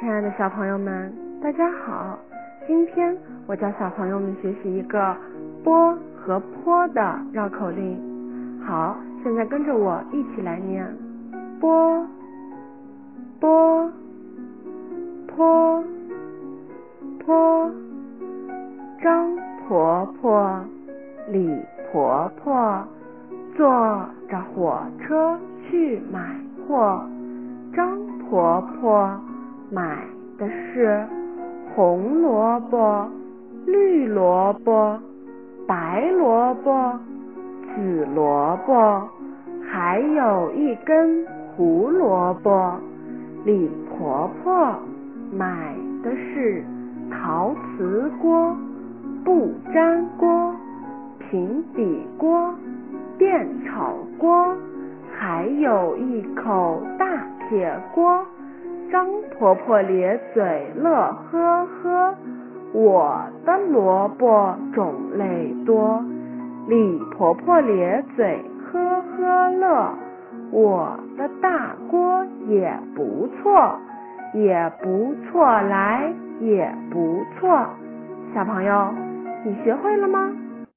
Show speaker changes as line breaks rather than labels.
亲爱的小朋友们，大家好！今天我教小朋友们学习一个“波”和“坡”的绕口令。好，现在跟着我一起来念：波，波，坡，坡。张婆婆，李婆婆，坐着火车去买货。张婆婆买的是红萝卜、绿萝卜、白萝卜、紫萝卜，还有一根胡萝卜。李婆婆买的是陶瓷锅、不粘锅、平底锅、电炒锅，还有一口大铁锅。张婆婆咧嘴乐呵呵，我的萝卜种类多。李婆婆咧嘴呵呵乐，我的大锅也不错，也不错，来也不错。小朋友，你学会了吗？